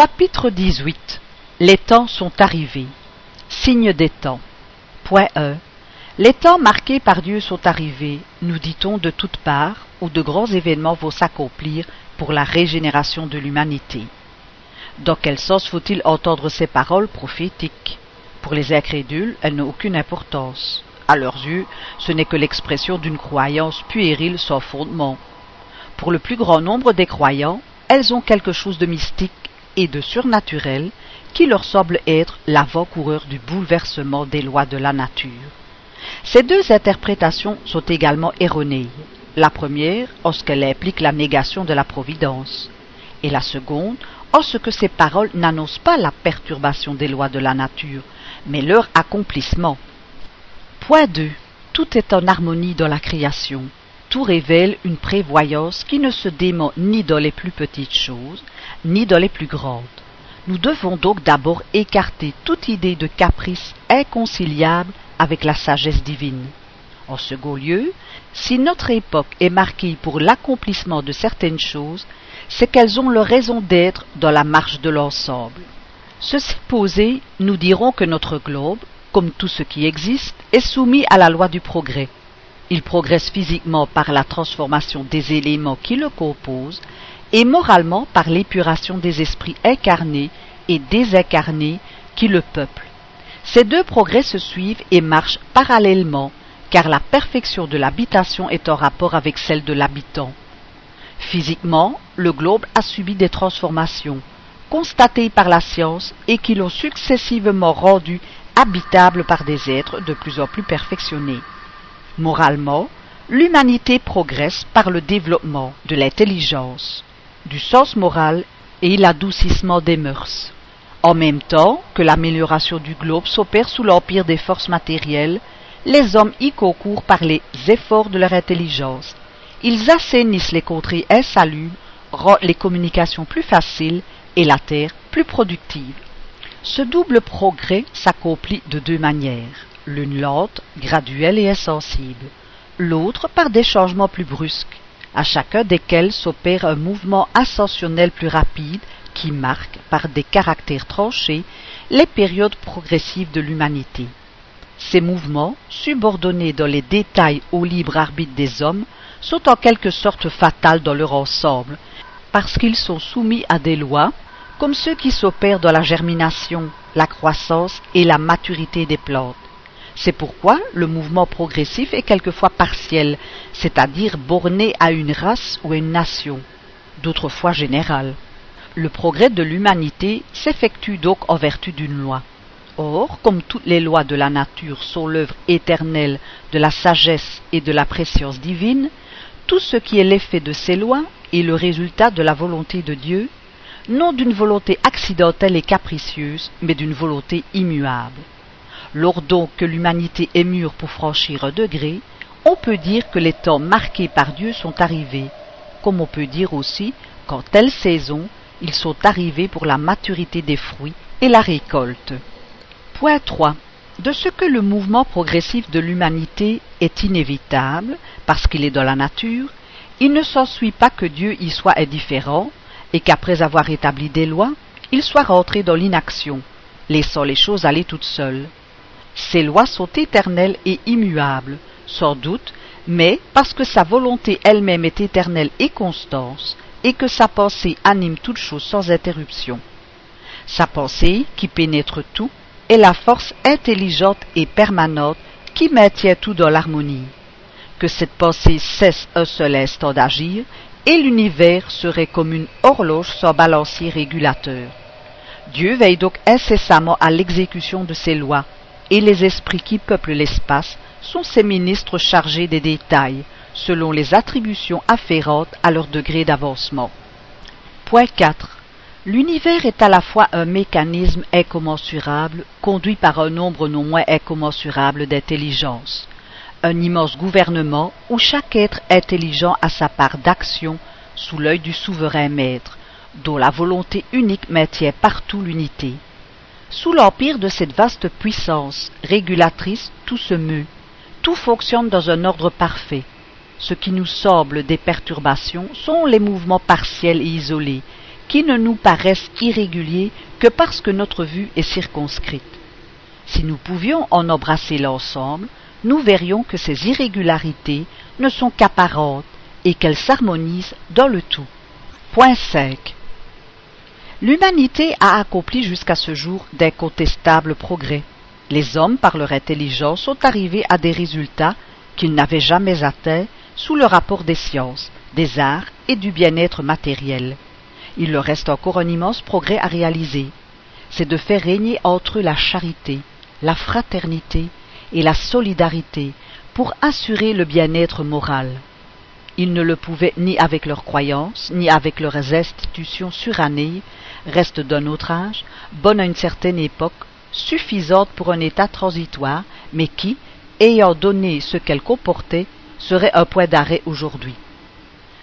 Chapitre 18 Les temps sont arrivés. Signe des temps. Point 1. Les temps marqués par Dieu sont arrivés, nous dit-on de toutes parts, où de grands événements vont s'accomplir pour la régénération de l'humanité. Dans quel sens faut-il entendre ces paroles prophétiques? Pour les incrédules, elles n'ont aucune importance. À leurs yeux, ce n'est que l'expression d'une croyance puérile sans fondement. Pour le plus grand nombre des croyants, elles ont quelque chose de mystique et de surnaturel qui leur semble être l'avant-coureur du bouleversement des lois de la nature. Ces deux interprétations sont également erronées. La première en ce qu'elle implique la négation de la providence, et la seconde en ce que ces paroles n'annoncent pas la perturbation des lois de la nature, mais leur accomplissement. Point 2. Tout est en harmonie dans la création. Tout révèle une prévoyance qui ne se dément ni dans les plus petites choses, ni dans les plus grandes. Nous devons donc d'abord écarter toute idée de caprice inconciliable avec la sagesse divine. En second lieu, si notre époque est marquée pour l'accomplissement de certaines choses, c'est qu'elles ont leur raison d'être dans la marche de l'ensemble. Ceci posé, nous dirons que notre globe, comme tout ce qui existe, est soumis à la loi du progrès. Il progresse physiquement par la transformation des éléments qui le composent et moralement par l'épuration des esprits incarnés et désincarnés qui le peuplent. Ces deux progrès se suivent et marchent parallèlement, car la perfection de l'habitation est en rapport avec celle de l'habitant. Physiquement, le globe a subi des transformations, constatées par la science et qui l'ont successivement rendu habitable par des êtres de plus en plus perfectionnés. Moralement, l'humanité progresse par le développement de l'intelligence, du sens moral et l'adoucissement des mœurs. En même temps que l'amélioration du globe s'opère sous l'empire des forces matérielles, les hommes y concourent par les efforts de leur intelligence. Ils assainissent les contrées insalubres, rendent les communications plus faciles et la terre plus productive. Ce double progrès s'accomplit de deux manières, l'une lente, graduelle et insensible, l'autre par des changements plus brusques, à chacun desquels s'opère un mouvement ascensionnel plus rapide qui marque, par des caractères tranchés, les périodes progressives de l'humanité. Ces mouvements, subordonnés dans les détails au libre arbitre des hommes, sont en quelque sorte fatals dans leur ensemble, parce qu'ils sont soumis à des lois, comme ceux qui s'opèrent dans la germination, la croissance et la maturité des plantes. C'est pourquoi le mouvement progressif est quelquefois partiel, c'est-à-dire borné à une race ou à une nation, d'autres fois général. Le progrès de l'humanité s'effectue donc en vertu d'une loi. Or, comme toutes les lois de la nature sont l'œuvre éternelle de la sagesse et de la préscience divine, tout ce qui est l'effet de ces lois est le résultat de la volonté de Dieu, non d'une volonté accidentelle et capricieuse, mais d'une volonté immuable. Lors donc que l'humanité est mûre pour franchir un degré, on peut dire que les temps marqués par Dieu sont arrivés, comme on peut dire aussi qu'en telle saison, ils sont arrivés pour la maturité des fruits et la récolte. Point 3. De ce que le mouvement progressif de l'humanité est inévitable, parce qu'il est dans la nature, il ne s'ensuit pas que Dieu y soit indifférent, et qu'après avoir établi des lois, il soit rentré dans l'inaction, laissant les choses aller toutes seules. Ces lois sont éternelles et immuables, sans doute, mais parce que sa volonté elle-même est éternelle et constance, et que sa pensée anime toute chose sans interruption. Sa pensée, qui pénètre tout, est la force intelligente et permanente qui maintient tout dans l'harmonie. Que cette pensée cesse un seul instant d'agir, et l'univers serait comme une horloge sans balancier régulateur. Dieu veille donc incessamment à l'exécution de ses lois, et les esprits qui peuplent l'espace sont ses ministres chargés des détails, selon les attributions afférentes à leur degré d'avancement. Point 4. L'univers est à la fois un mécanisme incommensurable, conduit par un nombre non moins incommensurable d'intelligence, un immense gouvernement où chaque être intelligent a sa part d'action sous l'œil du souverain maître, dont la volonté unique maintient partout l'unité. Sous l'empire de cette vaste puissance régulatrice, tout se meut, tout fonctionne dans un ordre parfait. Ce qui nous semble des perturbations sont les mouvements partiels et isolés, qui ne nous paraissent irréguliers que parce que notre vue est circonscrite. Si nous pouvions en embrasser l'ensemble, nous verrions que ces irrégularités ne sont qu'apparentes et qu'elles s'harmonisent dans le tout. Point 5. L'humanité a accompli jusqu'à ce jour d'incontestables progrès. Les hommes, par leur intelligence, sont arrivés à des résultats qu'ils n'avaient jamais atteints sous le rapport des sciences, des arts et du bien-être matériel. Il leur reste encore un immense progrès à réaliser. C'est de faire régner entre eux la charité, la fraternité et la solidarité pour assurer le bien-être moral. Ils ne le pouvaient ni avec leurs croyances, ni avec leurs institutions surannées, restes d'un autre âge, bonnes à une certaine époque, suffisantes pour un état transitoire, mais qui, ayant donné ce qu'elles comportaient, serait un point d'arrêt aujourd'hui.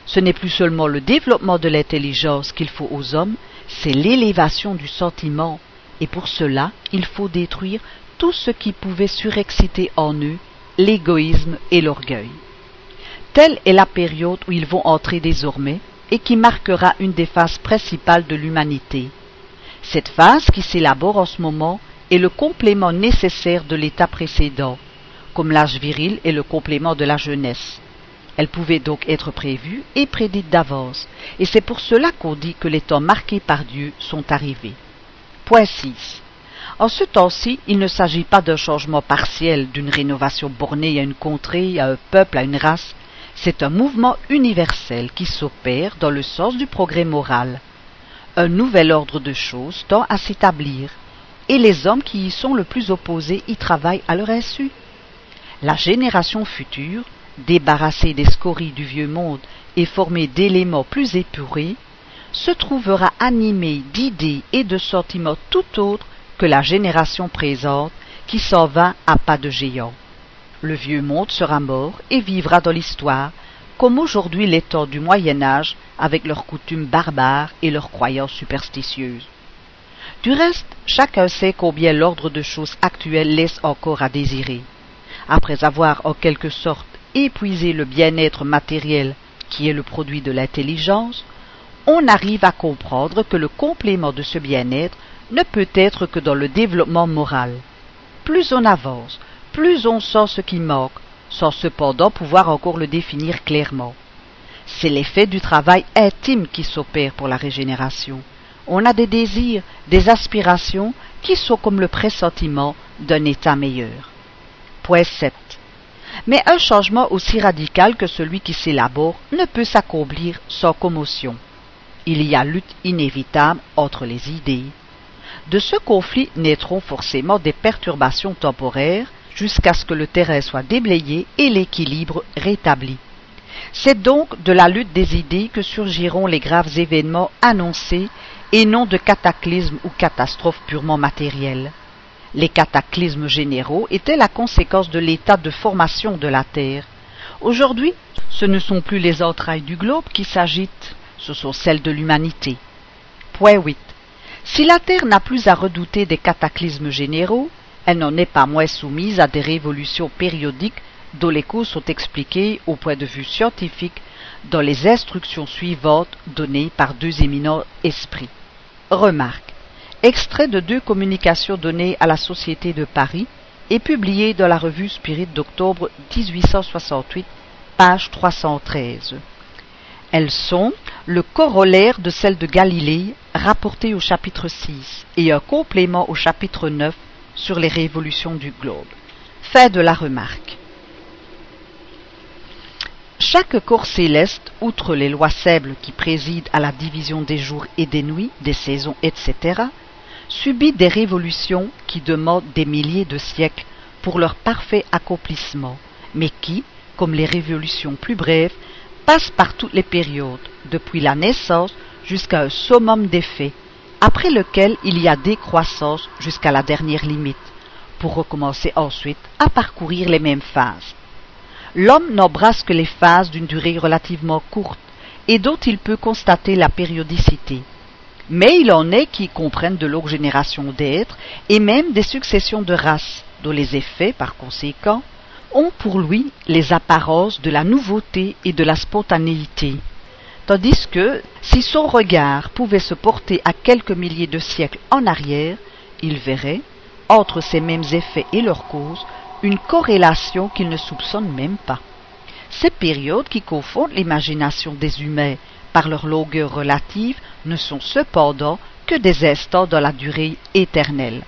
Ce n'est plus seulement le développement de l'intelligence qu'il faut aux hommes, c'est l'élévation du sentiment, et pour cela il faut détruire tout ce qui pouvait surexciter en eux l'égoïsme et l'orgueil. Telle est la période où ils vont entrer désormais et qui marquera une des phases principales de l'humanité. Cette phase qui s'élabore en ce moment est le complément nécessaire de l'état précédent, comme l'âge viril est le complément de la jeunesse. Elle pouvait donc être prévue et prédite d'avance, et c'est pour cela qu'on dit que les temps marqués par Dieu sont arrivés. Point 6. En ce temps-ci, il ne s'agit pas d'un changement partiel, d'une rénovation bornée à une contrée, à un peuple, à une race. C'est un mouvement universel qui s'opère dans le sens du progrès moral. Un nouvel ordre de choses tend à s'établir, et les hommes qui y sont le plus opposés y travaillent à leur insu. La génération future, débarrassée des scories du vieux monde et formée d'éléments plus épurés, se trouvera animée d'idées et de sentiments tout autres que la génération présente qui s'en va à pas de géant. Le vieux monde sera mort et vivra dans l'histoire, comme aujourd'hui les temps du Moyen Âge avec leurs coutumes barbares et leurs croyances superstitieuses. Du reste, chacun sait combien l'ordre de choses actuel laisse encore à désirer. Après avoir en quelque sorte épuisé le bien-être matériel qui est le produit de l'intelligence, on arrive à comprendre que le complément de ce bien-être ne peut être que dans le développement moral. Plus on avance, plus on sent ce qui manque, sans cependant pouvoir encore le définir clairement. C'est l'effet du travail intime qui s'opère pour la régénération. On a des désirs, des aspirations qui sont comme le pressentiment d'un état meilleur. Point 7. Mais un changement aussi radical que celui qui s'élabore ne peut s'accomplir sans commotion. Il y a lutte inévitable entre les idées, de ce conflit naîtront forcément des perturbations temporaires jusqu'à ce que le terrain soit déblayé et l'équilibre rétabli. C'est donc de la lutte des idées que surgiront les graves événements annoncés et non de cataclysmes ou catastrophes purement matérielles. Les cataclysmes généraux étaient la conséquence de l'état de formation de la Terre. Aujourd'hui, ce ne sont plus les entrailles du globe qui s'agitent, ce sont celles de l'humanité. Point 8. Si la Terre n'a plus à redouter des cataclysmes généraux, elle n'en est pas moins soumise à des révolutions périodiques dont les causes sont expliquées au point de vue scientifique dans les instructions suivantes données par deux éminents esprits. Remarque. Extrait de deux communications données à la Société de Paris et publiées dans la revue Spirit d'octobre 1868, page 313. Elles sont le corollaire de celles de Galilée rapportées au chapitre 6 et un complément au chapitre 9 sur les révolutions du globe. Fait de la remarque. Chaque corps céleste, outre les lois sèbles qui président à la division des jours et des nuits, des saisons, etc., subit des révolutions qui demandent des milliers de siècles pour leur parfait accomplissement, mais qui, comme les révolutions plus brèves, passe par toutes les périodes, depuis la naissance jusqu'à un summum d'effet, après lequel il y a décroissance jusqu'à la dernière limite, pour recommencer ensuite à parcourir les mêmes phases. L'homme n'embrasse que les phases d'une durée relativement courte et dont il peut constater la périodicité. Mais il en est qui comprennent de longues générations d'êtres et même des successions de races, dont les effets, par conséquent, ont pour lui les apparences de la nouveauté et de la spontanéité. Tandis que, si son regard pouvait se porter à quelques milliers de siècles en arrière, il verrait, entre ces mêmes effets et leurs causes, une corrélation qu'il ne soupçonne même pas. Ces périodes qui confondent l'imagination des humains par leur longueur relative ne sont cependant que des instants dans la durée éternelle.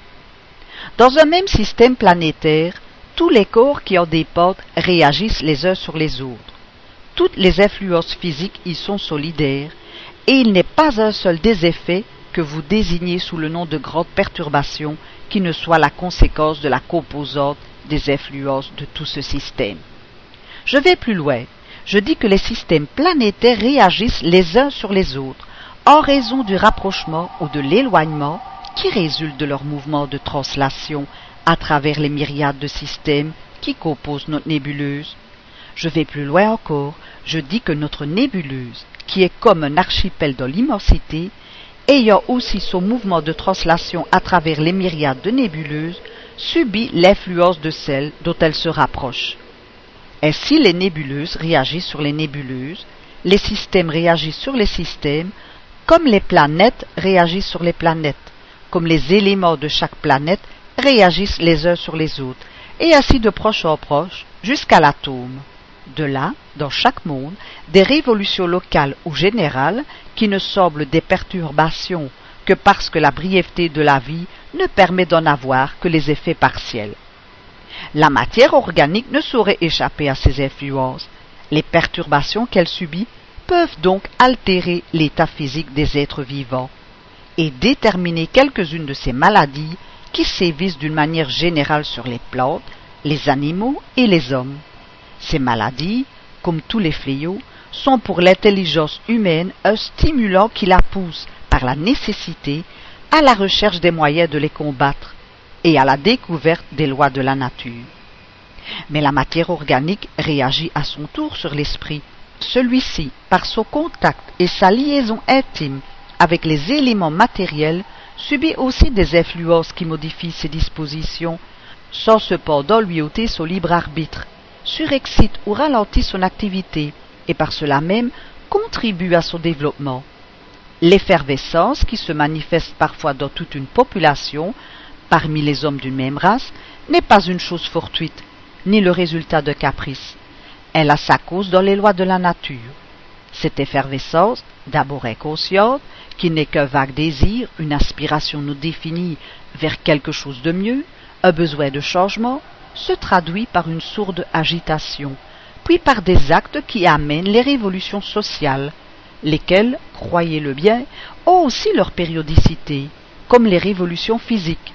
Dans un même système planétaire, tous les corps qui en dépendent réagissent les uns sur les autres. Toutes les influences physiques y sont solidaires, et il n'est pas un seul des effets que vous désignez sous le nom de grande perturbation qui ne soit la conséquence de la composante des influences de tout ce système. Je vais plus loin. Je dis que les systèmes planétaires réagissent les uns sur les autres en raison du rapprochement ou de l'éloignement qui résulte de leur mouvement de translation à travers les myriades de systèmes qui composent notre nébuleuse. Je vais plus loin encore, je dis que notre nébuleuse, qui est comme un archipel dans l'immensité, ayant aussi son mouvement de translation à travers les myriades de nébuleuses, subit l'influence de celles dont elle se rapproche. Ainsi les nébuleuses réagissent sur les nébuleuses, les systèmes réagissent sur les systèmes, comme les planètes réagissent sur les planètes, comme les éléments de chaque planète réagissent les uns sur les autres, et ainsi de proche en proche, jusqu'à l'atome. De là, dans chaque monde, des révolutions locales ou générales qui ne semblent des perturbations que parce que la brièveté de la vie ne permet d'en avoir que les effets partiels. La matière organique ne saurait échapper à ces influences. Les perturbations qu'elle subit peuvent donc altérer l'état physique des êtres vivants et déterminer quelques-unes de ces maladies qui sévissent d'une manière générale sur les plantes, les animaux et les hommes. Ces maladies, comme tous les fléaux, sont pour l'intelligence humaine un stimulant qui la pousse, par la nécessité, à la recherche des moyens de les combattre et à la découverte des lois de la nature. Mais la matière organique réagit à son tour sur l'esprit. Celui-ci, par son contact et sa liaison intime avec les éléments matériels, subit aussi des influences qui modifient ses dispositions, sans cependant lui ôter son libre arbitre, surexcite ou ralentit son activité, et par cela même contribue à son développement. L'effervescence, qui se manifeste parfois dans toute une population, parmi les hommes d'une même race, n'est pas une chose fortuite, ni le résultat de caprice. Elle a sa cause dans les lois de la nature. Cette effervescence, d'abord inconsciente, qui n'est qu'un vague désir, une aspiration nous définie vers quelque chose de mieux, un besoin de changement, se traduit par une sourde agitation, puis par des actes qui amènent les révolutions sociales, lesquelles, croyez-le bien, ont aussi leur périodicité, comme les révolutions physiques,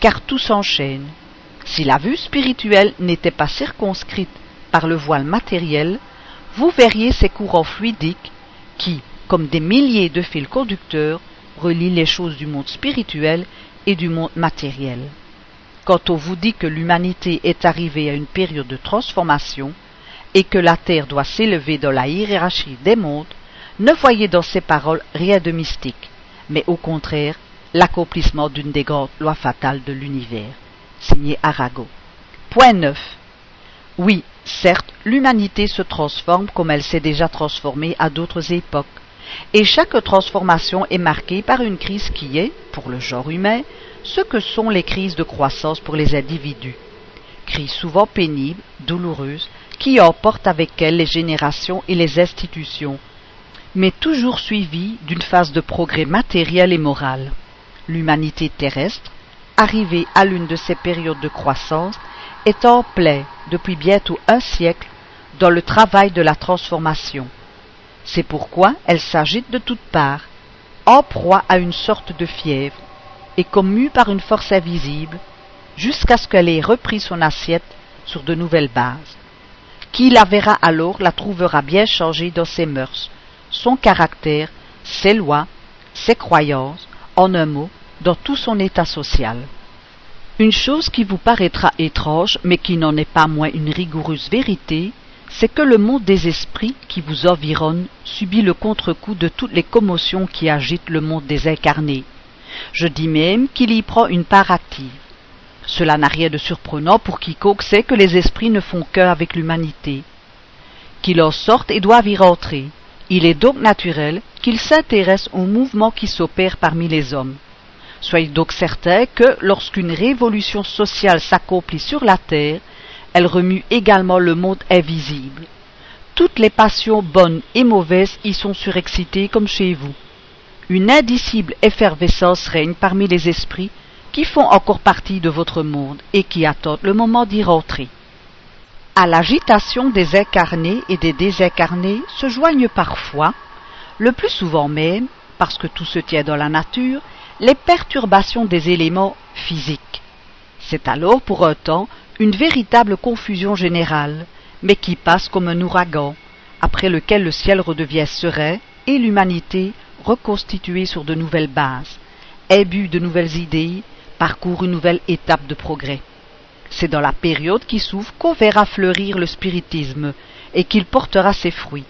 car tout s'enchaîne. Si la vue spirituelle n'était pas circonscrite par le voile matériel, vous verriez ces courants fluidiques qui, comme des milliers de fils conducteurs, relient les choses du monde spirituel et du monde matériel. Quand on vous dit que l'humanité est arrivée à une période de transformation et que la Terre doit s'élever dans la hiérarchie des mondes, ne voyez dans ces paroles rien de mystique, mais au contraire l'accomplissement d'une des grandes lois fatales de l'univers. Signé Arago. Point 9. Oui, certes, l'humanité se transforme comme elle s'est déjà transformée à d'autres époques, et chaque transformation est marquée par une crise qui est, pour le genre humain, ce que sont les crises de croissance pour les individus? Crise souvent pénibles, douloureuses, qui emportent avec elles les générations et les institutions, mais toujours suivies d'une phase de progrès matériel et moral. L'humanité terrestre, arrivée à l'une de ces périodes de croissance, est en plein, depuis bientôt un siècle, dans le travail de la transformation. C'est pourquoi elle s'agite de toutes parts, en proie à une sorte de fièvre, et comme mue par une force invisible, jusqu'à ce qu'elle ait repris son assiette sur de nouvelles bases. Qui la verra alors la trouvera bien changée dans ses mœurs, son caractère, ses lois, ses croyances, en un mot, dans tout son état social. Une chose qui vous paraîtra étrange, mais qui n'en est pas moins une rigoureuse vérité, c'est que le monde des esprits qui vous environne subit le contre-coup de toutes les commotions qui agitent le monde des incarnés. Je dis même qu'il y prend une part active. Cela n'a rien de surprenant pour quiconque sait que les esprits ne font qu'un avec l'humanité, qu'ils en sortent et doivent y rentrer, Il est donc naturel qu'il s'intéresse aux mouvements qui s'opèrent parmi les hommes. Soyez donc certains que lorsqu'une révolution sociale s'accomplit sur la terre, elle remue également le monde invisible. Toutes les passions bonnes et mauvaises y sont surexcitées comme chez vous. Une indicible effervescence règne parmi les esprits qui font encore partie de votre monde et qui attendent le moment d'y rentrer. À l'agitation des incarnés et des désincarnés se joignent parfois, le plus souvent même, parce que tout se tient dans la nature, les perturbations des éléments physiques. C'est alors pour un temps une véritable confusion générale, mais qui passe comme un ouragan, après lequel le ciel redevient serein et l'humanité, reconstituée sur de nouvelles bases, ébue de nouvelles idées, parcourt une nouvelle étape de progrès. C'est dans la période qui s'ouvre qu'on verra fleurir le spiritisme et qu'il portera ses fruits.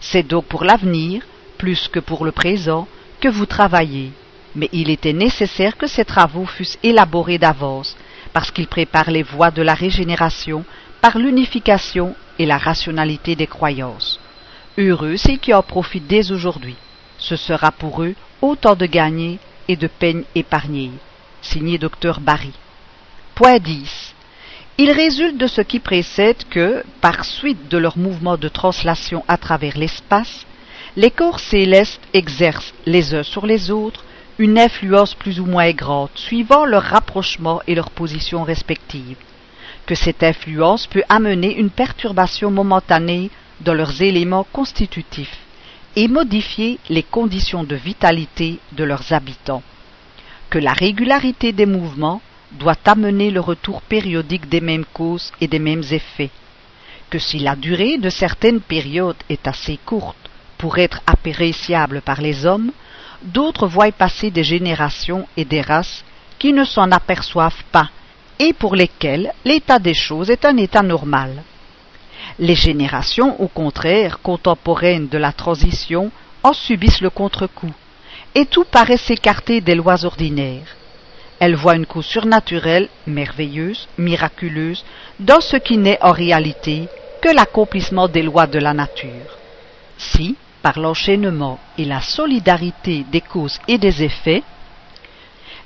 C'est donc pour l'avenir, plus que pour le présent, que vous travaillez. Mais il était nécessaire que ces travaux fussent élaborés d'avance, parce qu'ils préparent les voies de la régénération par l'unification et la rationalité des croyances. Heureux ceux qui en profitent dès aujourd'hui. Ce sera pour eux autant de gagnés et de peines épargnées. Signé Dr Barry. Point 10. Il résulte de ce qui précède que, par suite de leur mouvement de translation à travers l'espace, les corps célestes exercent les uns sur les autres une influence plus ou moins grande, suivant leur rapprochement et leur position respective, que cette influence peut amener une perturbation momentanée dans leurs éléments constitutifs et modifier les conditions de vitalité de leurs habitants, que la régularité des mouvements doit amener le retour périodique des mêmes causes et des mêmes effets, que si la durée de certaines périodes est assez courte pour être appréciable par les hommes, d'autres voient passer des générations et des races qui ne s'en aperçoivent pas et pour lesquelles l'état des choses est un état normal. Les générations, au contraire, contemporaines de la transition, en subissent le contre-coup, et tout paraît s'écarter des lois ordinaires. Elle voit une cause surnaturelle, merveilleuse, miraculeuse, dans ce qui n'est en réalité que l'accomplissement des lois de la nature. Si, par l'enchaînement et la solidarité des causes et des effets,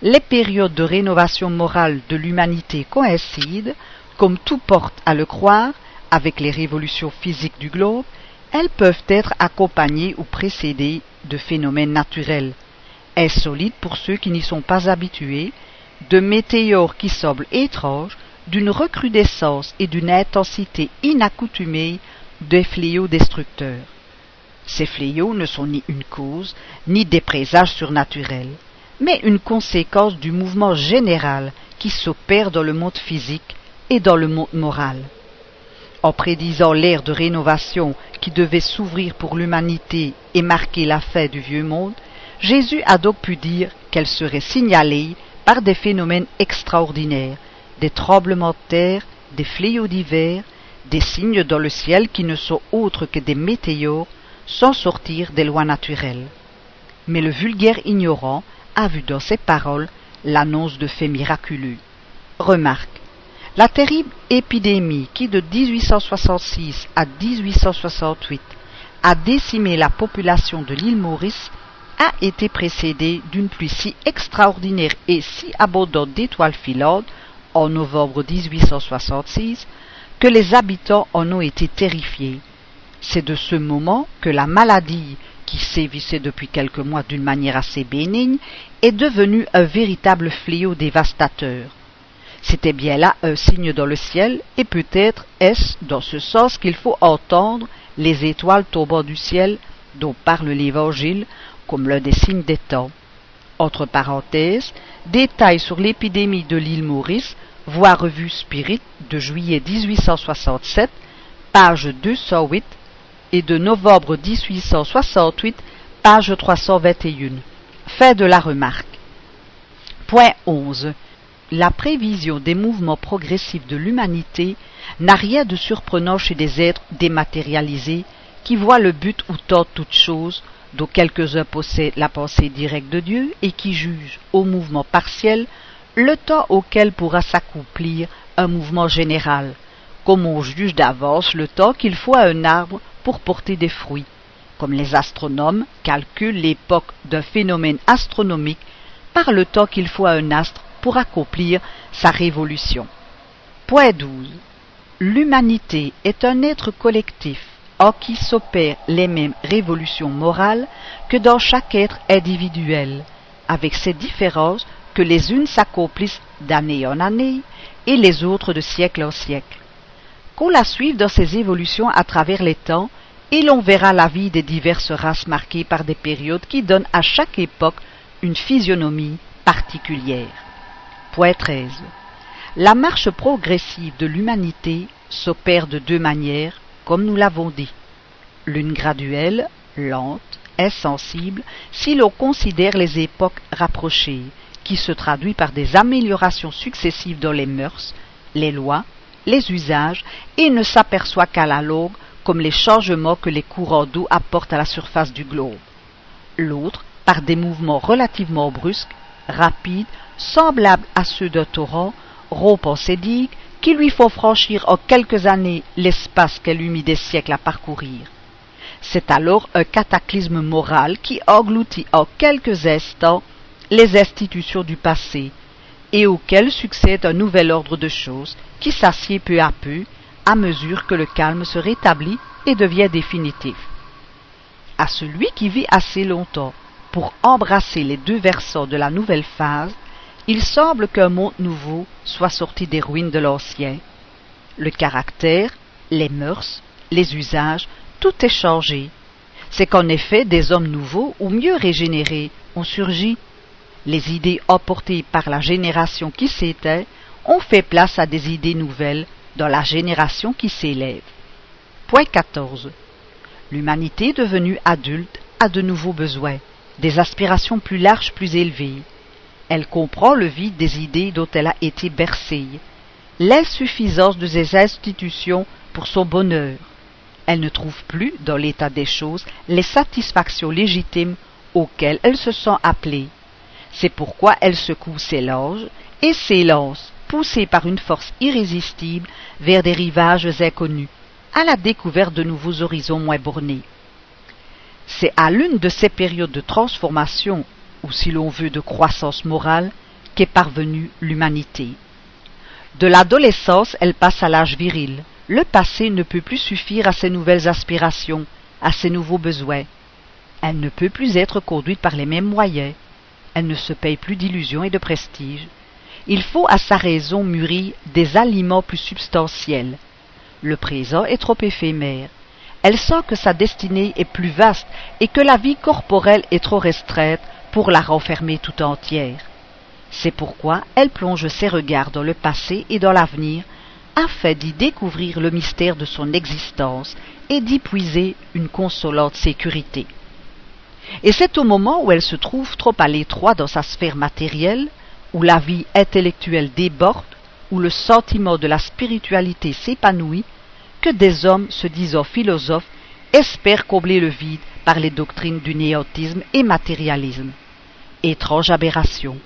les périodes de rénovation morale de l'humanité coïncident, comme tout porte à le croire, avec les révolutions physiques du globe, elles peuvent être accompagnées ou précédées de phénomènes naturels, insolites pour ceux qui n'y sont pas habitués, de météores qui semblent étranges, d'une recrudescence et d'une intensité inaccoutumée des fléaux destructeurs. Ces fléaux ne sont ni une cause, ni des présages surnaturels, mais une conséquence du mouvement général qui s'opère dans le monde physique et dans le monde moral. En prédisant l'ère de rénovation qui devait s'ouvrir pour l'humanité et marquer la fin du vieux monde, Jésus a donc pu dire qu'elle serait signalée par des phénomènes extraordinaires, des tremblements de terre, des fléaux d'hiver, des signes dans le ciel qui ne sont autres que des météores sans sortir des lois naturelles. Mais le vulgaire ignorant a vu dans ces paroles l'annonce de faits miraculeux. Remarque. La terrible épidémie qui de 1866 à 1868 a décimé la population de l'île Maurice a été précédée d'une pluie si extraordinaire et si abondante d'étoiles filantes en novembre 1866 que les habitants en ont été terrifiés. C'est de ce moment que la maladie, qui sévissait depuis quelques mois d'une manière assez bénigne, est devenue un véritable fléau dévastateur. C'était bien là un signe dans le ciel, et peut-être est-ce dans ce sens qu'il faut entendre les étoiles tombant du ciel dont parle l'Évangile comme l'un des signes des temps. Entre parenthèses, détails sur l'épidémie de l'île Maurice, voire revue Spirit de juillet 1867, page 208, et de novembre 1868, page 321. Fin de la remarque. Point 11. La prévision des mouvements progressifs de l'humanité n'a rien de surprenant chez des êtres dématérialisés qui voient le but ou tentent toute chose dont quelques-uns possèdent la pensée directe de Dieu et qui jugent au mouvement partiel le temps auquel pourra s'accomplir un mouvement général, comme on juge d'avance le temps qu'il faut à un arbre pour porter des fruits. comme les astronomes calculent l'époque d'un phénomène astronomique par le temps qu'il faut à un astre pour accomplir sa révolution. Point 12. L'humanité est un être collectif en qui s'opèrent les mêmes révolutions morales que dans chaque être individuel, avec ces différences que les unes s'accomplissent d'année en année et les autres de siècle en siècle. Qu'on la suive dans ses évolutions à travers les temps, et l'on verra la vie des diverses races marquées par des périodes qui donnent à chaque époque une physionomie particulière. 13. La marche progressive de l'humanité s'opère de deux manières, comme nous l'avons dit. L'une graduelle, lente, sensible si l'on considère les époques rapprochées, qui se traduit par des améliorations successives dans les mœurs, les lois, les usages, et ne s'aperçoit qu'à la longue comme les changements que les courants d'eau apportent à la surface du globe. L'autre, par des mouvements relativement brusques, rapides, semblables à ceux d'un torrent, rompant ses digues, qui lui font franchir en quelques années l'espace qu'elle eut mis des siècles à parcourir. C'est alors un cataclysme moral qui engloutit en quelques instants les institutions du passé, et auquel succède un nouvel ordre de choses qui s'assied peu à peu à mesure que le calme se rétablit et devient définitif. À celui qui vit assez longtemps pour embrasser les deux versants de la nouvelle phase, il semble qu'un monde nouveau soit sorti des ruines de l'ancien. Le caractère, les mœurs, les usages tout est changé. C'est qu'en effet des hommes nouveaux ou mieux régénérés ont surgi. Les idées emportées par la génération qui s'était ont fait place à des idées nouvelles dans la génération qui s'élève. Point 14. L'humanité devenue adulte a de nouveaux besoins, des aspirations plus larges, plus élevées. Elle comprend le vide des idées dont elle a été bercée, l'insuffisance de ses institutions pour son bonheur, elle ne trouve plus, dans l'état des choses, les satisfactions légitimes auxquelles elle se sent appelée. C'est pourquoi elle secoue ses langes et s'élance, poussée par une force irrésistible, vers des rivages inconnus, à la découverte de nouveaux horizons moins bornés. C'est à l'une de ces périodes de transformation, ou si l'on veut de croissance morale, qu'est parvenue l'humanité. De l'adolescence, elle passe à l'âge viril, le passé ne peut plus suffire à ces nouvelles aspirations, à ces nouveaux besoins. Elle ne peut plus être conduite par les mêmes moyens. Elle ne se paye plus d'illusions et de prestige. Il faut à sa raison mûrir des aliments plus substantiels. Le présent est trop éphémère. Elle sent que sa destinée est plus vaste et que la vie corporelle est trop restreinte pour la renfermer tout entière. C'est pourquoi elle plonge ses regards dans le passé et dans l'avenir afin d'y découvrir le mystère de son existence et d'y puiser une consolante sécurité. Et c'est au moment où elle se trouve trop à l'étroit dans sa sphère matérielle, où la vie intellectuelle déborde, où le sentiment de la spiritualité s'épanouit, que des hommes se disant philosophes espèrent combler le vide par les doctrines du néotisme et matérialisme. Étrange aberration.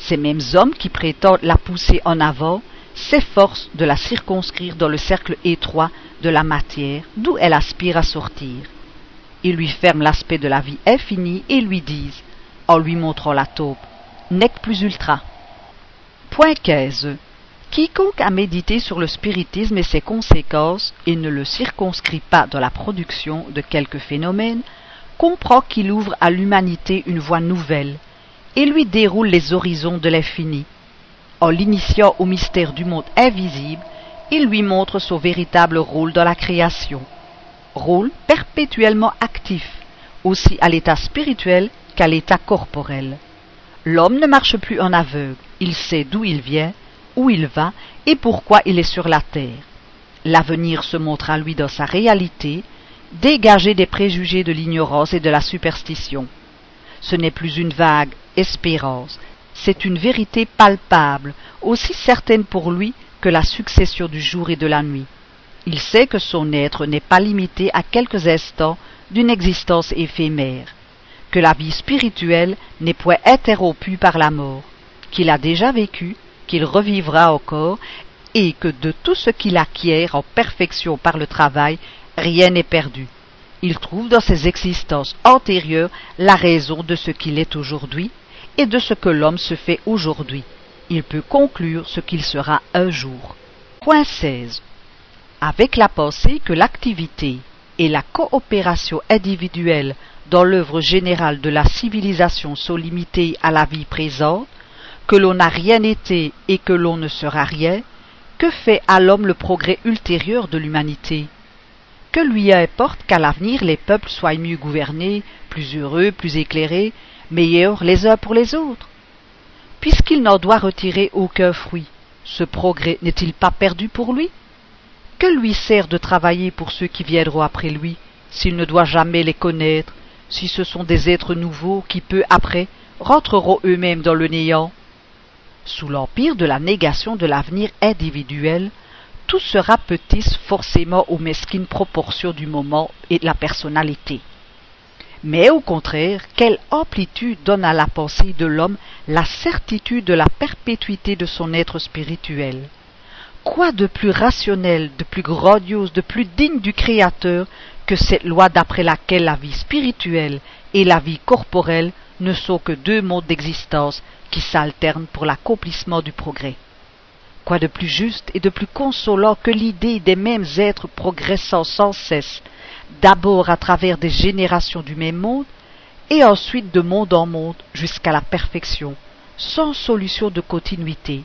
Ces mêmes hommes qui prétendent la pousser en avant s'efforce de la circonscrire dans le cercle étroit de la matière d'où elle aspire à sortir. Ils lui ferment l'aspect de la vie infinie et lui disent, en lui montrant la taupe, Nec plus ultra. Point 15. Quiconque a médité sur le spiritisme et ses conséquences et ne le circonscrit pas dans la production de quelques phénomènes, comprend qu'il ouvre à l'humanité une voie nouvelle et lui déroule les horizons de l'infini en l'initiant au mystère du monde invisible, il lui montre son véritable rôle dans la création. Rôle perpétuellement actif, aussi à l'état spirituel qu'à l'état corporel. L'homme ne marche plus en aveugle, il sait d'où il vient, où il va et pourquoi il est sur la terre. L'avenir se montre à lui dans sa réalité, dégagé des préjugés de l'ignorance et de la superstition. Ce n'est plus une vague espérance, c'est une vérité palpable, aussi certaine pour lui que la succession du jour et de la nuit. Il sait que son être n'est pas limité à quelques instants d'une existence éphémère, que la vie spirituelle n'est point interrompue par la mort, qu'il a déjà vécu, qu'il revivra encore, et que de tout ce qu'il acquiert en perfection par le travail, rien n'est perdu. il trouve dans ses existences antérieures la raison de ce qu'il est aujourd'hui et de ce que l'homme se fait aujourd'hui. Il peut conclure ce qu'il sera un jour. Point 16. Avec la pensée que l'activité et la coopération individuelle dans l'œuvre générale de la civilisation sont limitées à la vie présente, que l'on n'a rien été et que l'on ne sera rien, que fait à l'homme le progrès ultérieur de l'humanité? Que lui importe qu'à l'avenir les peuples soient mieux gouvernés, plus heureux, plus éclairés, meilleurs les uns pour les autres? Puisqu'il n'en doit retirer aucun fruit, ce progrès n'est-il pas perdu pour lui? Que lui sert de travailler pour ceux qui viendront après lui, s'il ne doit jamais les connaître, si ce sont des êtres nouveaux qui peu après rentreront eux-mêmes dans le néant? Sous l'empire de la négation de l'avenir individuel, tout se rapetisse forcément aux mesquines proportions du moment et de la personnalité. Mais au contraire, quelle amplitude donne à la pensée de l'homme la certitude de la perpétuité de son être spirituel? Quoi de plus rationnel, de plus grandiose, de plus digne du Créateur que cette loi d'après laquelle la vie spirituelle et la vie corporelle ne sont que deux modes d'existence qui s'alternent pour l'accomplissement du progrès. Quoi de plus juste et de plus consolant que l'idée des mêmes êtres progressant sans cesse, d'abord à travers des générations du même monde, et ensuite de monde en monde jusqu'à la perfection, sans solution de continuité.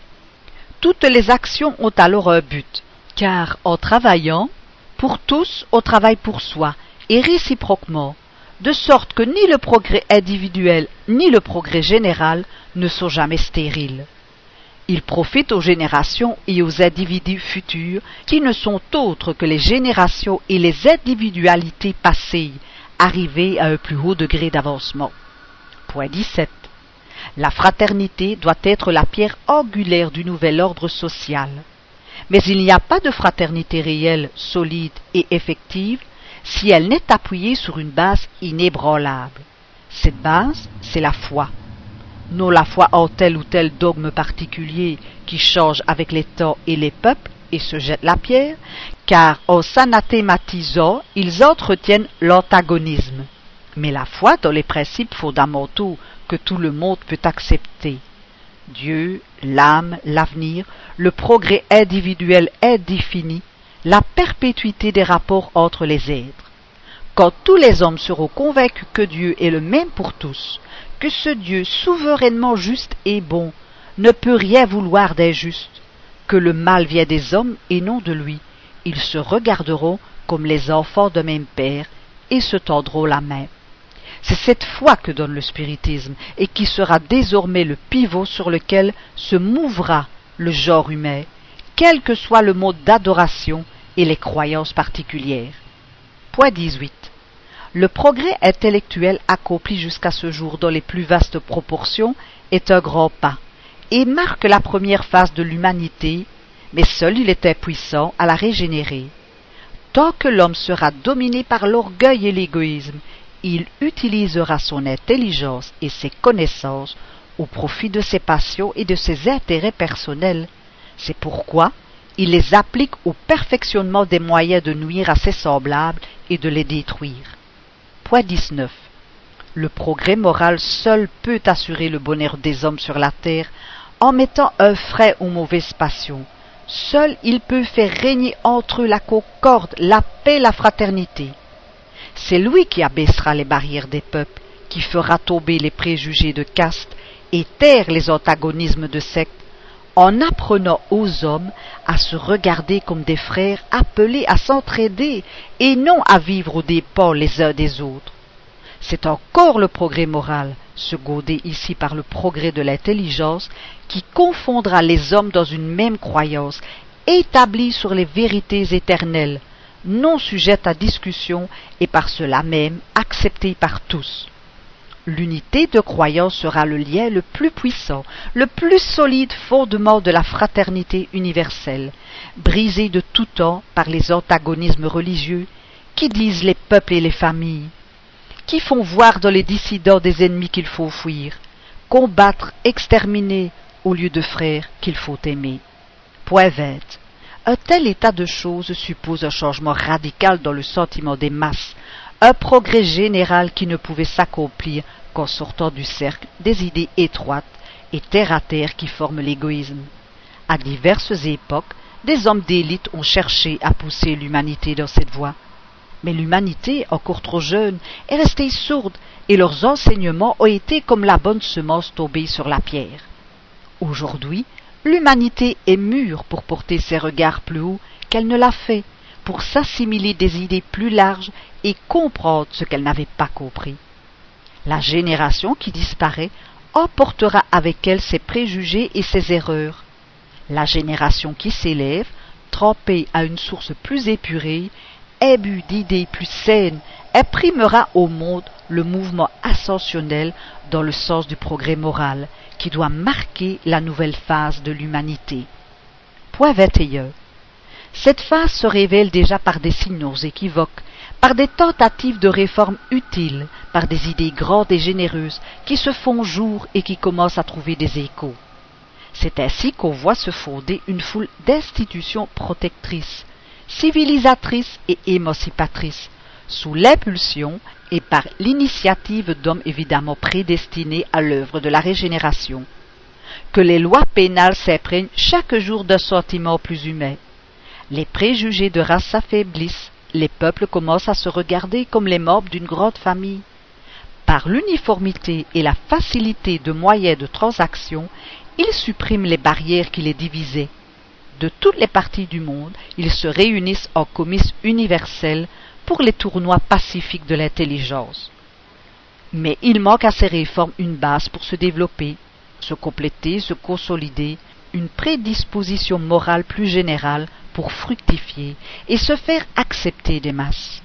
Toutes les actions ont alors un but, car en travaillant, pour tous on travaille pour soi, et réciproquement, de sorte que ni le progrès individuel ni le progrès général ne sont jamais stériles. Ils profitent aux générations et aux individus futurs qui ne sont autres que les générations et les individualités passées arrivées à un plus haut degré d'avancement. Point 17. La fraternité doit être la pierre angulaire du nouvel ordre social. Mais il n'y a pas de fraternité réelle, solide et effective si elle n'est appuyée sur une base inébranlable. Cette base, c'est la foi. Non la foi en tel ou tel dogme particulier qui change avec les temps et les peuples et se jette la pierre, car en s'anathématisant, ils entretiennent l'antagonisme. Mais la foi dans les principes fondamentaux que tout le monde peut accepter. Dieu, l'âme, l'avenir, le progrès individuel indéfini, la perpétuité des rapports entre les êtres. Quand tous les hommes seront convaincus que Dieu est le même pour tous, que ce Dieu souverainement juste et bon ne peut rien vouloir d'injuste, que le mal vient des hommes et non de lui, ils se regarderont comme les enfants d'un même père et se tendront la main. C'est cette foi que donne le spiritisme et qui sera désormais le pivot sur lequel se mouvra le genre humain, quel que soit le mode d'adoration et les croyances particulières. Point 18. Le progrès intellectuel accompli jusqu'à ce jour dans les plus vastes proportions est un grand pas, et marque la première phase de l'humanité, mais seul il est impuissant à la régénérer. Tant que l'homme sera dominé par l'orgueil et l'égoïsme, il utilisera son intelligence et ses connaissances au profit de ses passions et de ses intérêts personnels. C'est pourquoi il les applique au perfectionnement des moyens de nuire à ses semblables et de les détruire. Point 19. Le progrès moral seul peut assurer le bonheur des hommes sur la terre en mettant un frein aux mauvaises passions. Seul il peut faire régner entre eux la concorde, la paix, la fraternité. C'est lui qui abaissera les barrières des peuples, qui fera tomber les préjugés de caste et taire les antagonismes de sectes, en apprenant aux hommes à se regarder comme des frères appelés à s'entraider et non à vivre aux dépens les uns des autres. C'est encore le progrès moral, secondé ici par le progrès de l'intelligence, qui confondra les hommes dans une même croyance, établie sur les vérités éternelles, non sujettes à discussion et par cela même acceptée par tous. L'unité de croyance sera le lien le plus puissant, le plus solide fondement de la fraternité universelle, brisé de tout temps par les antagonismes religieux qui disent les peuples et les familles, qui font voir dans les dissidents des ennemis qu'il faut fuir, combattre, exterminer, au lieu de frères qu'il faut aimer. Point 20. Un tel état de choses suppose un changement radical dans le sentiment des masses, un progrès général qui ne pouvait s'accomplir qu'en sortant du cercle des idées étroites et terre à terre qui forment l'égoïsme. À diverses époques, des hommes d'élite ont cherché à pousser l'humanité dans cette voie. Mais l'humanité, encore trop jeune, est restée sourde et leurs enseignements ont été comme la bonne semence tombée sur la pierre. Aujourd'hui, l'humanité est mûre pour porter ses regards plus haut qu'elle ne l'a fait, pour s'assimiler des idées plus larges et comprendre ce qu'elle n'avait pas compris. La génération qui disparaît emportera avec elle ses préjugés et ses erreurs. La génération qui s'élève, trempée à une source plus épurée, imbue d'idées plus saines, imprimera au monde le mouvement ascensionnel dans le sens du progrès moral, qui doit marquer la nouvelle phase de l'humanité. Point 21. Cette phase se révèle déjà par des signaux équivoques, par des tentatives de réforme utiles, par des idées grandes et généreuses qui se font jour et qui commencent à trouver des échos. C'est ainsi qu'on voit se fonder une foule d'institutions protectrices, civilisatrices et émancipatrices, sous l'impulsion et par l'initiative d'hommes évidemment prédestinés à l'œuvre de la régénération. Que les lois pénales s'imprègnent chaque jour d'un sentiment plus humain. Les préjugés de race s'affaiblissent, les peuples commencent à se regarder comme les membres d'une grande famille. Par l'uniformité et la facilité de moyens de transaction, ils suppriment les barrières qui les divisaient. De toutes les parties du monde, ils se réunissent en comice universel pour les tournois pacifiques de l'intelligence. Mais il manque à ces réformes une base pour se développer, se compléter, se consolider, une prédisposition morale plus générale pour fructifier et se faire accepter des masses.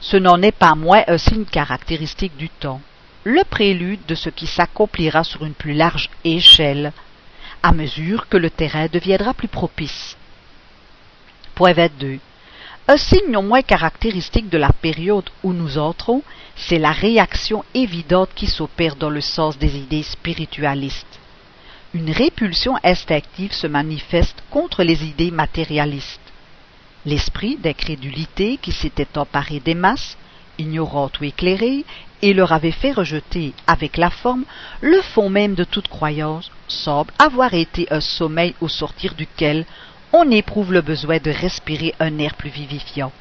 Ce n'en est pas moins un signe caractéristique du temps, le prélude de ce qui s'accomplira sur une plus large échelle, à mesure que le terrain deviendra plus propice. Point 22. Un signe non moins caractéristique de la période où nous entrons, c'est la réaction évidente qui s'opère dans le sens des idées spiritualistes. Une répulsion instinctive se manifeste contre les idées matérialistes. L'esprit d'incrédulité qui s'était emparé des masses, ignorantes ou éclairées, et leur avait fait rejeter avec la forme le fond même de toute croyance, semble avoir été un sommeil au sortir duquel on éprouve le besoin de respirer un air plus vivifiant.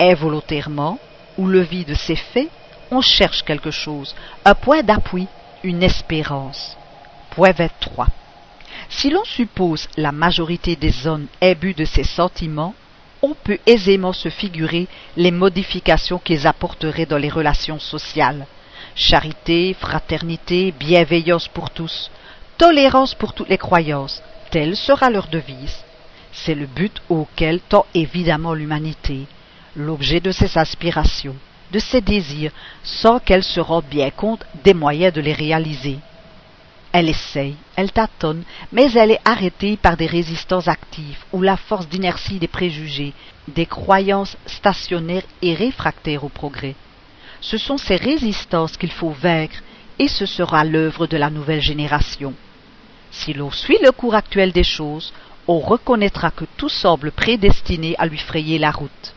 Involontairement, ou le vide s'est fait, on cherche quelque chose, un point d'appui, une espérance. Point 23. Si l'on suppose la majorité des hommes imbus de ces sentiments, on peut aisément se figurer les modifications qu'ils apporteraient dans les relations sociales. Charité, fraternité, bienveillance pour tous, tolérance pour toutes les croyances, telle sera leur devise. C'est le but auquel tend évidemment l'humanité, l'objet de ses aspirations, de ses désirs, sans qu'elle se rende bien compte des moyens de les réaliser. Elle essaye, elle tâtonne, mais elle est arrêtée par des résistants actifs ou la force d'inertie des préjugés, des croyances stationnaires et réfractaires au progrès. Ce sont ces résistances qu'il faut vaincre, et ce sera l'œuvre de la nouvelle génération. Si l'on suit le cours actuel des choses, on reconnaîtra que tout semble prédestiné à lui frayer la route.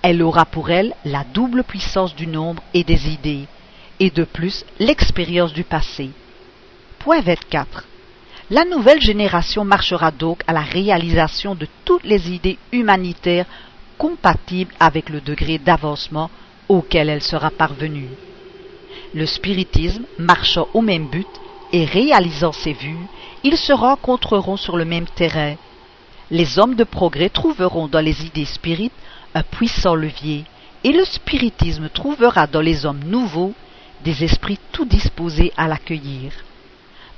Elle aura pour elle la double puissance du nombre et des idées, et de plus l'expérience du passé. Point 24. La nouvelle génération marchera donc à la réalisation de toutes les idées humanitaires compatibles avec le degré d'avancement auquel elle sera parvenue. Le spiritisme marchant au même but et réalisant ses vues, ils se rencontreront sur le même terrain. Les hommes de progrès trouveront dans les idées spirites un puissant levier, et le spiritisme trouvera dans les hommes nouveaux des esprits tout disposés à l'accueillir.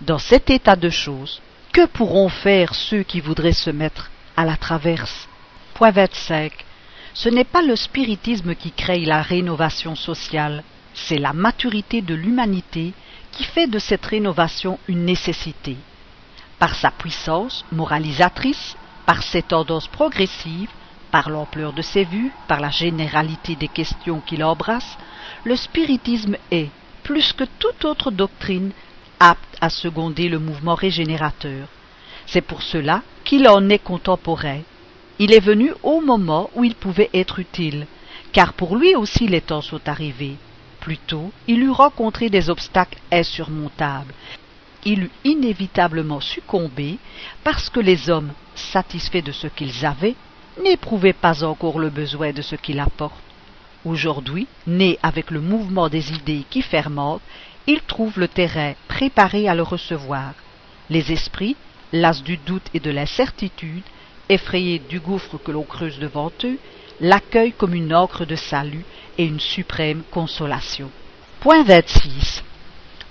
Dans cet état de choses, que pourront faire ceux qui voudraient se mettre à la traverse? Point 25. Ce n'est pas le spiritisme qui crée la rénovation sociale, c'est la maturité de l'humanité qui fait de cette rénovation une nécessité par sa puissance moralisatrice, par ses tendances progressives, par l'ampleur de ses vues, par la généralité des questions qu'il embrasse, le spiritisme est, plus que toute autre doctrine, apte à seconder le mouvement régénérateur. C'est pour cela qu'il en est contemporain. Il est venu au moment où il pouvait être utile, car pour lui aussi les temps sont arrivés. Plutôt, il eût rencontré des obstacles insurmontables. Il eût inévitablement succombé parce que les hommes, satisfaits de ce qu'ils avaient, n'éprouvaient pas encore le besoin de ce qu'il apporte. Aujourd'hui, né avec le mouvement des idées qui fermentent, il trouve le terrain préparé à le recevoir. Les esprits, las du doute et de l'incertitude, effrayés du gouffre que l'on creuse devant eux, l'accueillent comme une encre de salut et une suprême consolation. Point 26.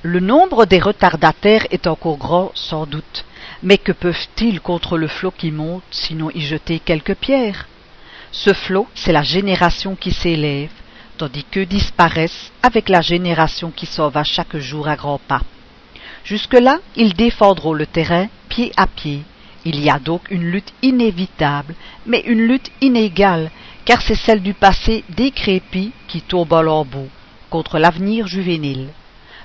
Le nombre des retardataires est encore grand, sans doute. Mais que peuvent-ils contre le flot qui monte, sinon y jeter quelques pierres? Ce flot, c'est la génération qui s'élève, tandis qu'eux disparaissent avec la génération qui s'en va chaque jour à grands pas. Jusque-là, ils défendront le terrain pied à pied. Il y a donc une lutte inévitable, mais une lutte inégale, car c'est celle du passé décrépit qui tombe en lambeaux, contre l'avenir juvénile,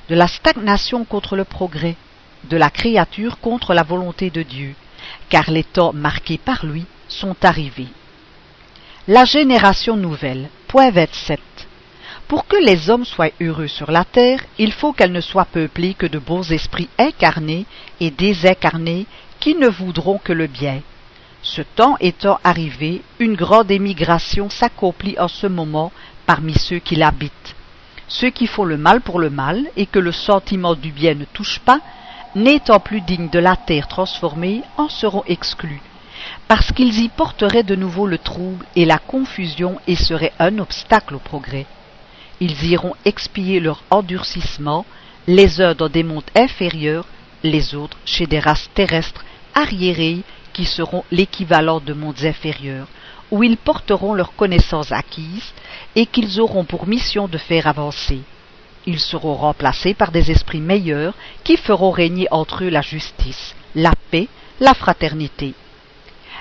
de la stagnation contre le progrès, de la créature contre la volonté de Dieu, car les temps marqués par lui sont arrivés. La génération nouvelle, point 27. Pour que les hommes soient heureux sur la terre, il faut qu'elle ne soit peuplée que de bons esprits incarnés et désincarnés qui ne voudront que le bien. Ce temps étant arrivé, une grande émigration s'accomplit en ce moment parmi ceux qui l'habitent. Ceux qui font le mal pour le mal et que le sentiment du bien ne touche pas, n'étant plus dignes de la terre transformée, en seront exclus, parce qu'ils y porteraient de nouveau le trouble et la confusion et seraient un obstacle au progrès. Ils iront expier leur endurcissement, les uns dans des mondes inférieurs, les autres chez des races terrestres arriérées qui seront l'équivalent de mondes inférieurs, où ils porteront leurs connaissances acquises et qu'ils auront pour mission de faire avancer. Ils seront remplacés par des esprits meilleurs qui feront régner entre eux la justice, la paix, la fraternité.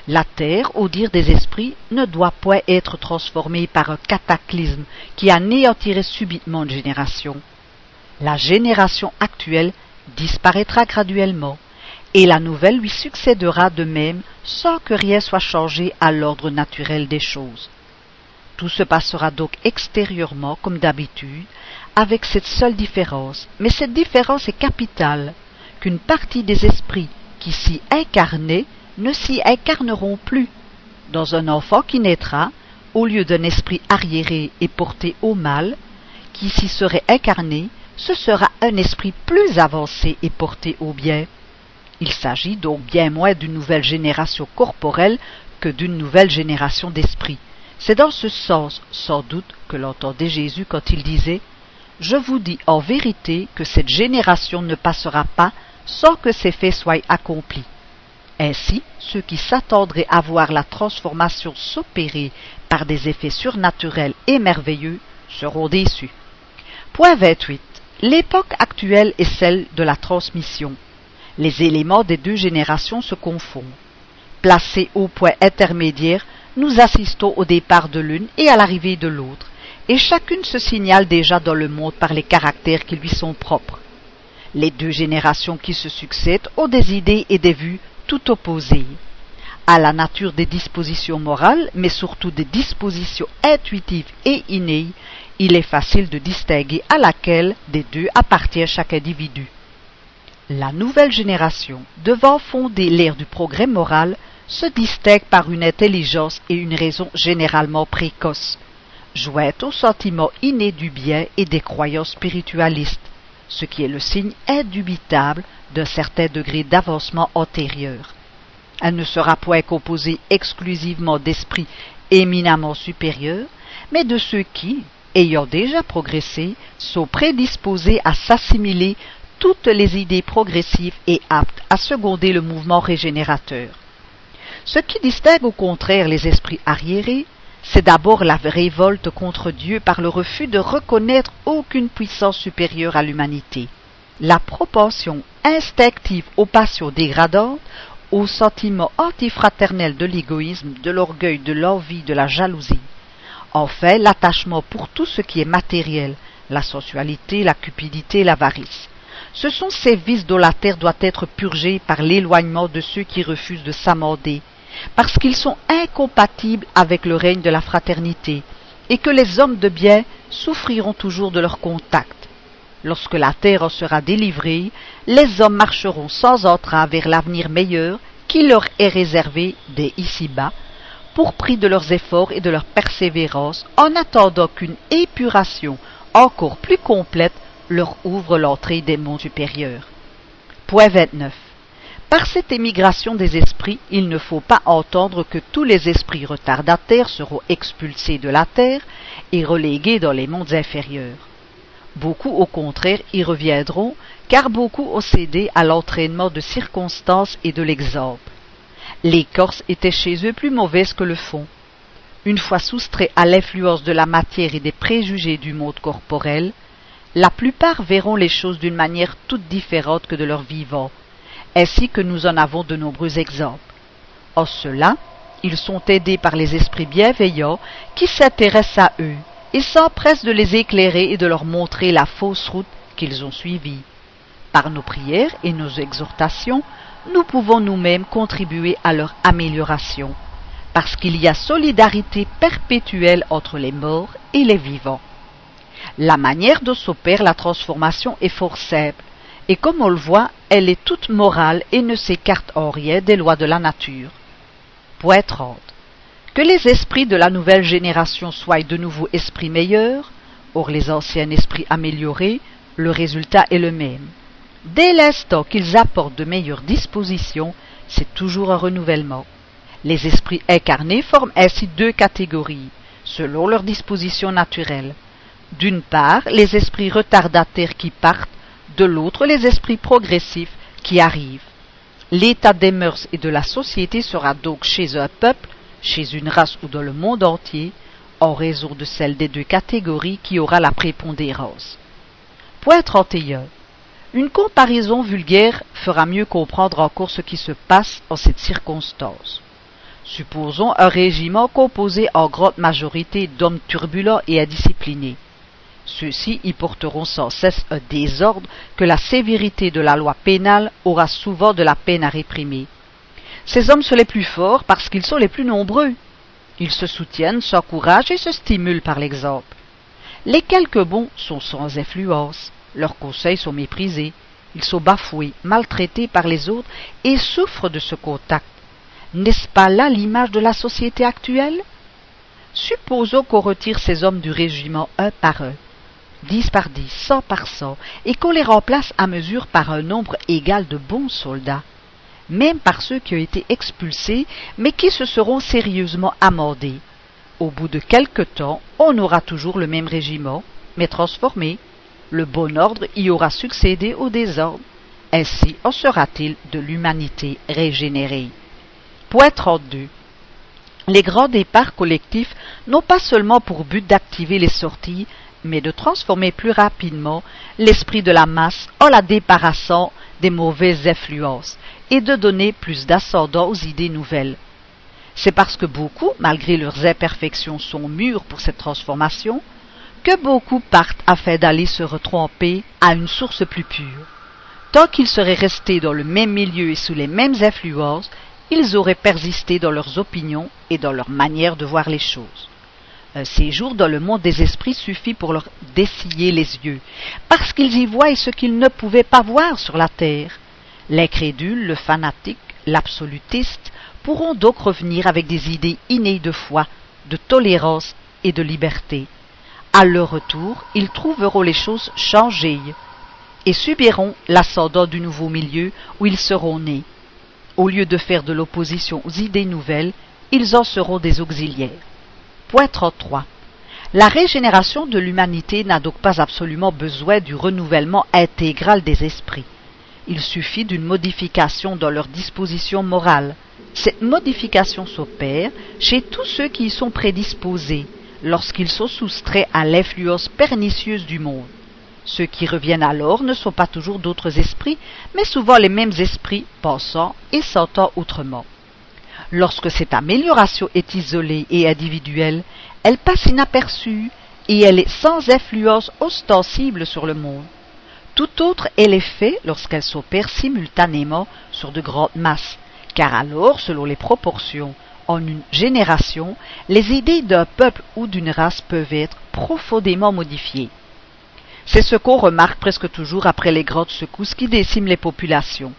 La terre, au dire des esprits, ne doit point être transformée par un cataclysme qui anéantirait subitement une génération. La génération actuelle disparaîtra graduellement, et la nouvelle lui succédera de même sans que rien soit changé à l'ordre naturel des choses. Tout se passera donc extérieurement comme d'habitude, avec cette seule différence, mais cette différence est capitale, qu'une partie des esprits qui s'y incarnaient ne s'y incarneront plus. Dans un enfant qui naîtra, au lieu d'un esprit arriéré et porté au mal, qui s'y serait incarné, ce sera un esprit plus avancé et porté au bien. Il s'agit donc bien moins d'une nouvelle génération corporelle que d'une nouvelle génération d'esprit. C'est dans ce sens, sans doute, que l'entendait Jésus quand il disait Je vous dis en vérité que cette génération ne passera pas sans que ces faits soient accomplis. Ainsi, ceux qui s'attendraient à voir la transformation s'opérer par des effets surnaturels et merveilleux seront déçus. Point 28. L'époque actuelle est celle de la transmission les éléments des deux générations se confondent. Placés au point intermédiaire, nous assistons au départ de l'une et à l'arrivée de l'autre, et chacune se signale déjà dans le monde par les caractères qui lui sont propres. Les deux générations qui se succèdent ont des idées et des vues tout opposées. À la nature des dispositions morales, mais surtout des dispositions intuitives et innées, il est facile de distinguer à laquelle des deux appartient chaque individu. La nouvelle génération, devant fonder l'ère du progrès moral, se distingue par une intelligence et une raison généralement précoces, jointe au sentiment inné du bien et des croyances spiritualistes, ce qui est le signe indubitable d'un certain degré d'avancement antérieur. Elle ne sera point composée exclusivement d'esprits éminemment supérieurs, mais de ceux qui, ayant déjà progressé, sont prédisposés à s'assimiler toutes les idées progressives et aptes à seconder le mouvement régénérateur. Ce qui distingue au contraire les esprits arriérés, c'est d'abord la révolte contre Dieu par le refus de reconnaître aucune puissance supérieure à l'humanité, la propension instinctive aux passions dégradantes, aux sentiments antifraternels de l'égoïsme, de l'orgueil, de l'envie, de la jalousie. Enfin, l'attachement pour tout ce qui est matériel, la sensualité, la cupidité, l'avarice. Ce sont ces vices dont la terre doit être purgée par l'éloignement de ceux qui refusent de s'amender, parce qu'ils sont incompatibles avec le règne de la fraternité, et que les hommes de bien souffriront toujours de leur contact. Lorsque la terre en sera délivrée, les hommes marcheront sans entrain vers l'avenir meilleur qui leur est réservé dès ici-bas, pour prix de leurs efforts et de leur persévérance, en attendant qu'une épuration encore plus complète leur ouvre l'entrée des mondes supérieurs. Point 29. Par cette émigration des esprits, il ne faut pas entendre que tous les esprits retardataires seront expulsés de la terre et relégués dans les mondes inférieurs. Beaucoup, au contraire, y reviendront, car beaucoup ont cédé à l'entraînement de circonstances et de l'exemple. L'écorce était chez eux plus mauvaise que le fond. Une fois soustraits à l'influence de la matière et des préjugés du monde corporel, la plupart verront les choses d'une manière toute différente que de leur vivant, ainsi que nous en avons de nombreux exemples. En cela, ils sont aidés par les esprits bienveillants qui s'intéressent à eux et s'empressent de les éclairer et de leur montrer la fausse route qu'ils ont suivie. Par nos prières et nos exhortations, nous pouvons nous-mêmes contribuer à leur amélioration, parce qu'il y a solidarité perpétuelle entre les morts et les vivants. La manière dont s'opère la transformation est fort simple, et comme on le voit, elle est toute morale et ne s'écarte en rien des lois de la nature. Point 30. Que les esprits de la nouvelle génération soient de nouveau esprits meilleurs, or les anciens esprits améliorés, le résultat est le même. Dès l'instant qu'ils apportent de meilleures dispositions, c'est toujours un renouvellement. Les esprits incarnés forment ainsi deux catégories, selon leur disposition naturelle. D'une part, les esprits retardataires qui partent, de l'autre les esprits progressifs qui arrivent. L'état des mœurs et de la société sera donc chez un peuple, chez une race ou dans le monde entier, en raison de celle des deux catégories qui aura la prépondérance. Point 31. Une comparaison vulgaire fera mieux comprendre encore ce qui se passe en cette circonstance. Supposons un régiment composé en grande majorité d'hommes turbulents et indisciplinés. Ceux-ci y porteront sans cesse un désordre que la sévérité de la loi pénale aura souvent de la peine à réprimer. Ces hommes sont les plus forts parce qu'ils sont les plus nombreux. Ils se soutiennent, s'encouragent et se stimulent par l'exemple. Les quelques bons sont sans influence, leurs conseils sont méprisés, ils sont bafoués, maltraités par les autres et souffrent de ce contact. N'est-ce pas là l'image de la société actuelle? Supposons qu'on retire ces hommes du régiment un par un dix par dix, cent par cent, et qu'on les remplace à mesure par un nombre égal de bons soldats, même par ceux qui ont été expulsés, mais qui se seront sérieusement amendés. Au bout de quelque temps, on aura toujours le même régiment, mais transformé. Le bon ordre y aura succédé au désordre. Ainsi en sera-t-il de l'humanité régénérée. Point 32. Les grands départs collectifs n'ont pas seulement pour but d'activer les sorties, mais de transformer plus rapidement l'esprit de la masse en la débarrassant des mauvaises influences et de donner plus d'ascendant aux idées nouvelles. C'est parce que beaucoup, malgré leurs imperfections, sont mûrs pour cette transformation, que beaucoup partent afin d'aller se retremper à une source plus pure. Tant qu'ils seraient restés dans le même milieu et sous les mêmes influences, ils auraient persisté dans leurs opinions et dans leur manière de voir les choses. Un séjour dans le monde des esprits suffit pour leur dessiller les yeux, parce qu'ils y voient ce qu'ils ne pouvaient pas voir sur la terre. L'incrédule, le fanatique, l'absolutiste pourront donc revenir avec des idées innées de foi, de tolérance et de liberté. À leur retour, ils trouveront les choses changées et subiront l'ascendant du nouveau milieu où ils seront nés. Au lieu de faire de l'opposition aux idées nouvelles, ils en seront des auxiliaires. Point 33. La régénération de l'humanité n'a donc pas absolument besoin du renouvellement intégral des esprits. Il suffit d'une modification dans leur disposition morale. Cette modification s'opère chez tous ceux qui y sont prédisposés, lorsqu'ils sont soustraits à l'influence pernicieuse du monde. Ceux qui reviennent alors ne sont pas toujours d'autres esprits, mais souvent les mêmes esprits pensant et sentant autrement. Lorsque cette amélioration est isolée et individuelle, elle passe inaperçue et elle est sans influence ostensible sur le monde. Tout autre est l'effet lorsqu'elle s'opère simultanément sur de grandes masses, car alors, selon les proportions, En une génération, les idées d'un peuple ou d'une race peuvent être profondément modifiées. C'est ce qu'on remarque presque toujours après les grandes secousses qui déciment les populations.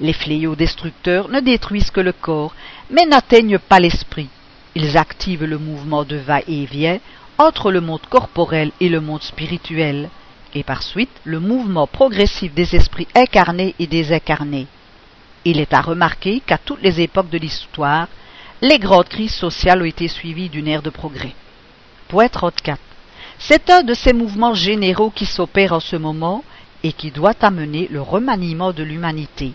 Les fléaux destructeurs ne détruisent que le corps, mais n'atteignent pas l'esprit. Ils activent le mouvement de va-et-vient entre le monde corporel et le monde spirituel, et par suite le mouvement progressif des esprits incarnés et désincarnés. Il est à remarquer qu'à toutes les époques de l'histoire, les grandes crises sociales ont été suivies d'une ère de progrès. Point 34. C'est un de ces mouvements généraux qui s'opèrent en ce moment et qui doit amener le remaniement de l'humanité.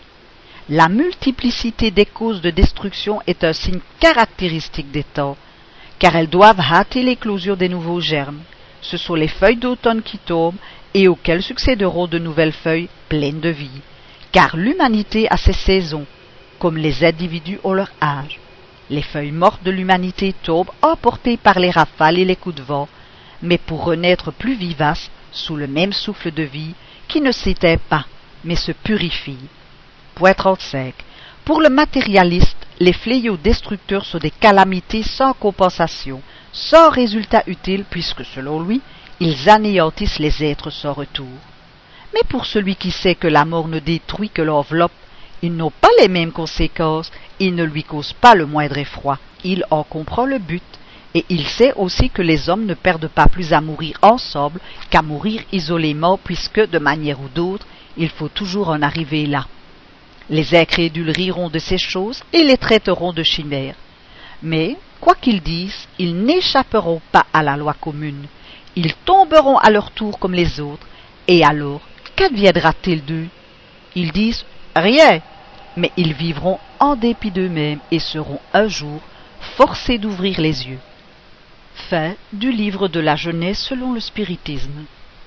La multiplicité des causes de destruction est un signe caractéristique des temps, car elles doivent hâter l'éclosion des nouveaux germes. Ce sont les feuilles d'automne qui tombent et auxquelles succéderont de nouvelles feuilles pleines de vie, car l'humanité a ses saisons, comme les individus ont leur âge. Les feuilles mortes de l'humanité tombent emportées par les rafales et les coups de vent, mais pour renaître plus vivaces sous le même souffle de vie qui ne s'éteint pas, mais se purifie. Point 35. Pour le matérialiste, les fléaux destructeurs sont des calamités sans compensation, sans résultat utile, puisque, selon lui, ils anéantissent les êtres sans retour. Mais pour celui qui sait que la mort ne détruit que l'enveloppe, ils n'ont pas les mêmes conséquences, ils ne lui causent pas le moindre effroi, il en comprend le but, et il sait aussi que les hommes ne perdent pas plus à mourir ensemble qu'à mourir isolément, puisque, de manière ou d'autre, il faut toujours en arriver là. Les incrédules riront de ces choses et les traiteront de chimères. Mais, quoi qu'ils disent, ils n'échapperont pas à la loi commune. Ils tomberont à leur tour comme les autres, et alors, qu'adviendra-t-il d'eux? Ils disent rien, mais ils vivront en dépit d'eux-mêmes et seront un jour forcés d'ouvrir les yeux. Fin du livre de la jeunesse selon le spiritisme.